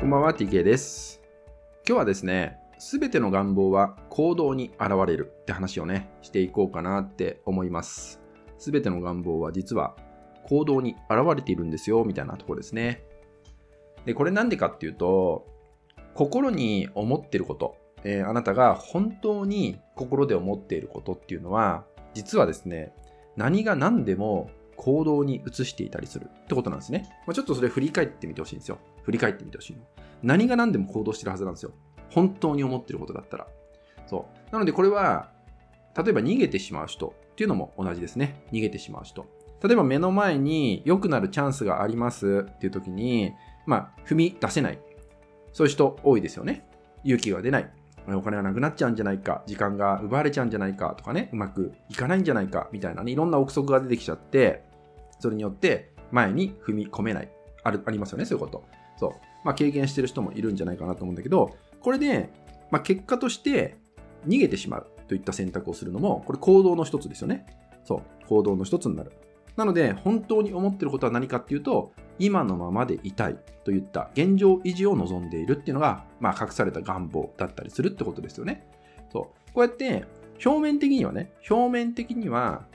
こんばんは、TK です。今日はですね、すべての願望は行動に現れるって話をね、していこうかなって思います。すべての願望は実は行動に現れているんですよ、みたいなところですね。で、これなんでかっていうと、心に思ってること、えーあなたが本当に心で思っていることっていうのは、実はですね、何が何でも行動に移していたりするってことなんですね。まあ、ちょっとそれ振り返ってみてほしいんですよ。振り返ってみてほしいの。何が何でも行動してるはずなんですよ。本当に思ってることだったら。そう。なのでこれは、例えば逃げてしまう人っていうのも同じですね。逃げてしまう人。例えば目の前に良くなるチャンスがありますっていう時に、まあ、踏み出せない。そういう人多いですよね。勇気が出ない。お金がなくなっちゃうんじゃないか、時間が奪われちゃうんじゃないかとかね、うまくいかないんじゃないかみたいなね、いろんな憶測が出てきちゃって、それによって前に踏み込めない。あるありますよね、そういうこと。そう。まあ、経験してる人もいるんじゃないかなと思うんだけど、これで、まあ、結果として逃げてしまうといった選択をするのも、これ行動の一つですよね。そう。行動の一つになる。なので、本当に思ってることは何かっていうと、今のままでいたいといった現状維持を望んでいるっていうのが、まあ、隠された願望だったりするってことですよね。そう。こうやって、表面的にはね、表面的には、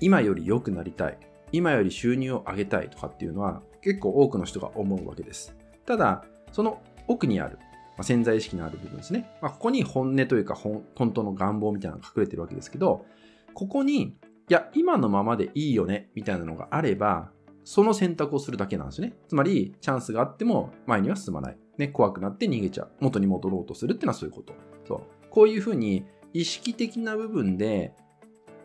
今より良くなりたい。今より収入を上げたいとかっていうのは、結構多くの人が思うわけです。ただ、その奥にある、まあ、潜在意識のある部分ですね。まあ、ここに本音というか本、当の願望みたいなのが隠れてるわけですけど、ここに、いや、今のままでいいよね、みたいなのがあれば、その選択をするだけなんですね。つまり、チャンスがあっても前には進まない。ね、怖くなって逃げちゃう。元に戻ろうとするっていうのはそういうこと。そう。こういうふうに、意識的な部分で、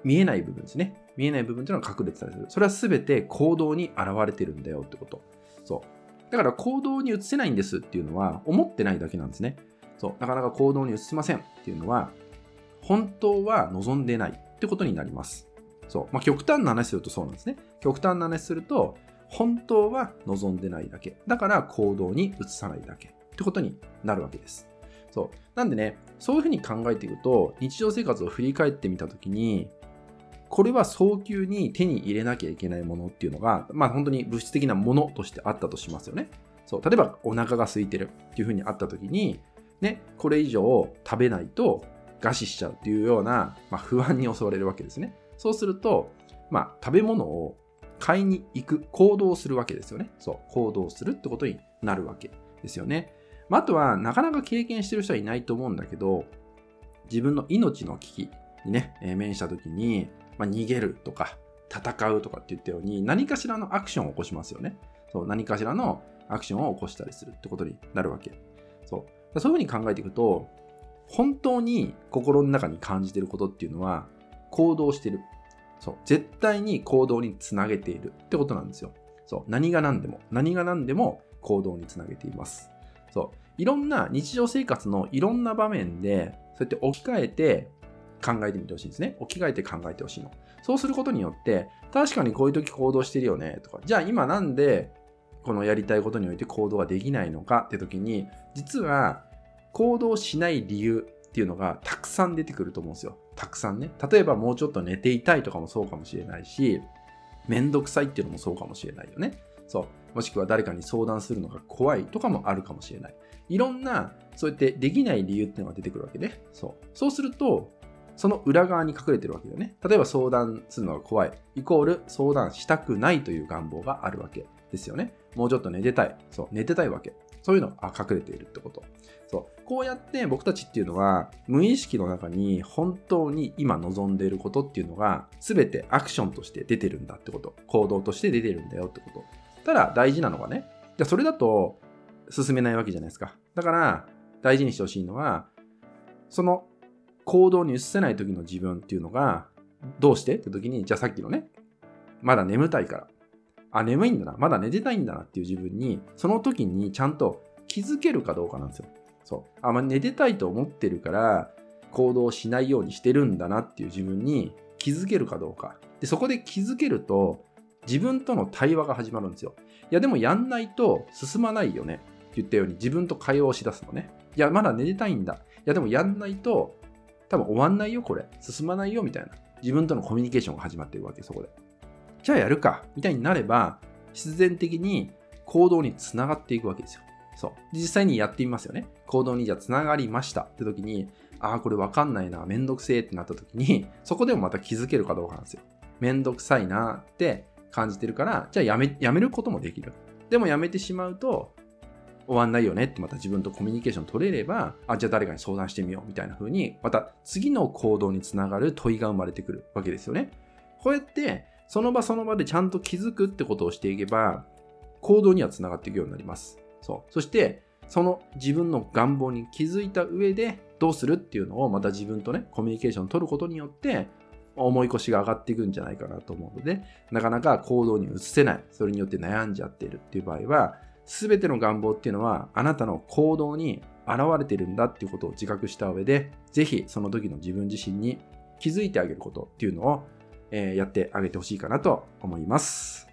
見えない部分ですね。見えない部分っていうのが隠れてたりする。それは全て行動に現れてるんだよってこと。そう。だから行動に移せないんですっていうのは、思ってないだけなんですね。そう。なかなか行動に移せませんっていうのは、本当は望んでないってことになります。そう。まあ、極端な話するとそうなんですね。極端な話すると、本当は望んでないだけ。だから行動に移さないだけってことになるわけです。そう。なんでね、そういうふうに考えていくと、日常生活を振り返ってみたときに、これは早急に手に入れなきゃいけないものっていうのが、まあ本当に物質的なものとしてあったとしますよね。そう。例えばお腹が空いてるっていうふうにあったときに、ね、これ以上食べないと餓死しちゃうっていうような、まあ、不安に襲われるわけですね。そうすると、まあ食べ物を買いに行く、行動するわけですよね。そう。行動するってことになるわけですよね。まあ、あとは、なかなか経験してる人はいないと思うんだけど、自分の命の危機にね、えー面したときに、まあ、逃げるとか、戦うとかって言ったように、何かしらのアクションを起こしますよね。そう、何かしらのアクションを起こしたりするってことになるわけ。そう。そういうふうに考えていくと、本当に心の中に感じていることっていうのは、行動してる。そう。絶対に行動につなげているってことなんですよ。そう。何が何でも、何が何でも行動につなげています。そう。いろんな日常生活のいろんな場面で、そうやって置き換えて考えてみてほしいんですね。置き換えて考えてほしいの。そうすることによって、確かにこういう時行動してるよね、とか、じゃあ今なんでこのやりたいことにおいて行動ができないのかって時に、実は行動しない理由っていうのがたくさん出てくると思うんですよ。たくさんね。例えばもうちょっと寝ていたいとかもそうかもしれないし、めんどくさいっていうのもそうかもしれないよね。そう。もしくは誰かに相談するのが怖いとかもあるかもしれない。いろんな、そうやってできない理由っていうのが出てくるわけね。そう。そうすると、その裏側に隠れてるわけだよね。例えば相談するのが怖い。イコール相談したくないという願望があるわけですよね。もうちょっと寝てたい。そう。寝てたいわけ。そういうのが隠れているってこと。そう。こうやって僕たちっていうのは、無意識の中に本当に今望んでいることっていうのが、全てアクションとして出てるんだってこと。行動として出てるんだよってこと。ただ大事なのはね、じゃそれだと進めないわけじゃないですか。だから大事にしてほしいのは、その行動に移せない時の自分っていうのが、どうして？って時に、じゃあさっきのね、まだ眠たいから。あ、眠いんだな。まだ寝てたいんだなっていう自分に、その時にちゃんと気づけるかどうかなんですよ。そう。あ、まあ、寝てたいと思ってるから、行動しないようにしてるんだなっていう自分に気づけるかどうか。で、そこで気づけると、自分との対話が始まるんですよ。いや、でもやんないと進まないよね。って言ったように自分と会話をしだすのね。いや、まだ寝てたいんだ。いや、でもやんないと多分終わんないよ、これ。進まないよ、みたいな。自分とのコミュニケーションが始まってるわけ、そこで。じゃあやるか、みたいになれば、必然的に行動につながっていくわけですよ。そう。実際にやってみますよね。行動にじゃあ繋がりましたって時に、ああ、これわかんないな、めんどくせえってなった時に、そこでもまた気づけるかどうかなんですよ。めんどくさいなって感じてるから、じゃあやめ、やめることもできる。でもやめてしまうと、終わんないよねってまた自分とコミュニケーション取れれば、あ、じゃあ誰かに相談してみようみたいな風に、また次の行動につながる問いが生まれてくるわけですよね。こうやって、その場その場でちゃんと気づくってことをしていけば、行動にはつながっていくようになります。そう。そして、その自分の願望に気づいた上でどうするっていうのをまた自分とね、コミュニケーションを取ることによって、思い越しが上がっていくんじゃないかなと思うので、なかなか行動に移せない。それによって悩んじゃっているっていう場合は、すべての願望っていうのは、あなたの行動に現れてるんだっていうことを自覚した上で、ぜひその時の自分自身に気づいてあげることっていうのを、えー、やってあげてほしいかなと思います。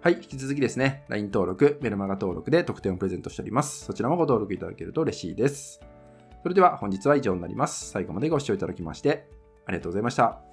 はい、引き続きですね、LINE 登録、メルマガ登録で特典をプレゼントしております。そちらもご登録いただけると嬉しいです。それでは本日は以上になります。最後までご視聴いただきましてありがとうございました。